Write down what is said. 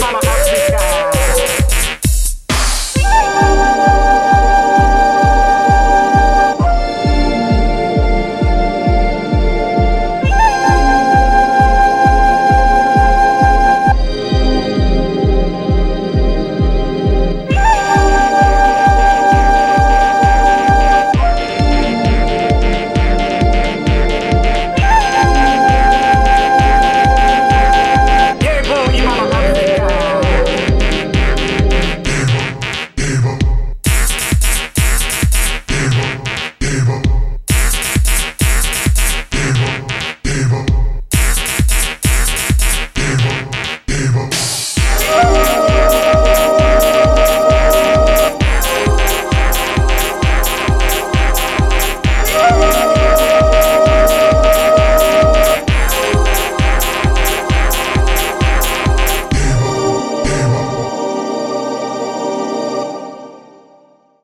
mama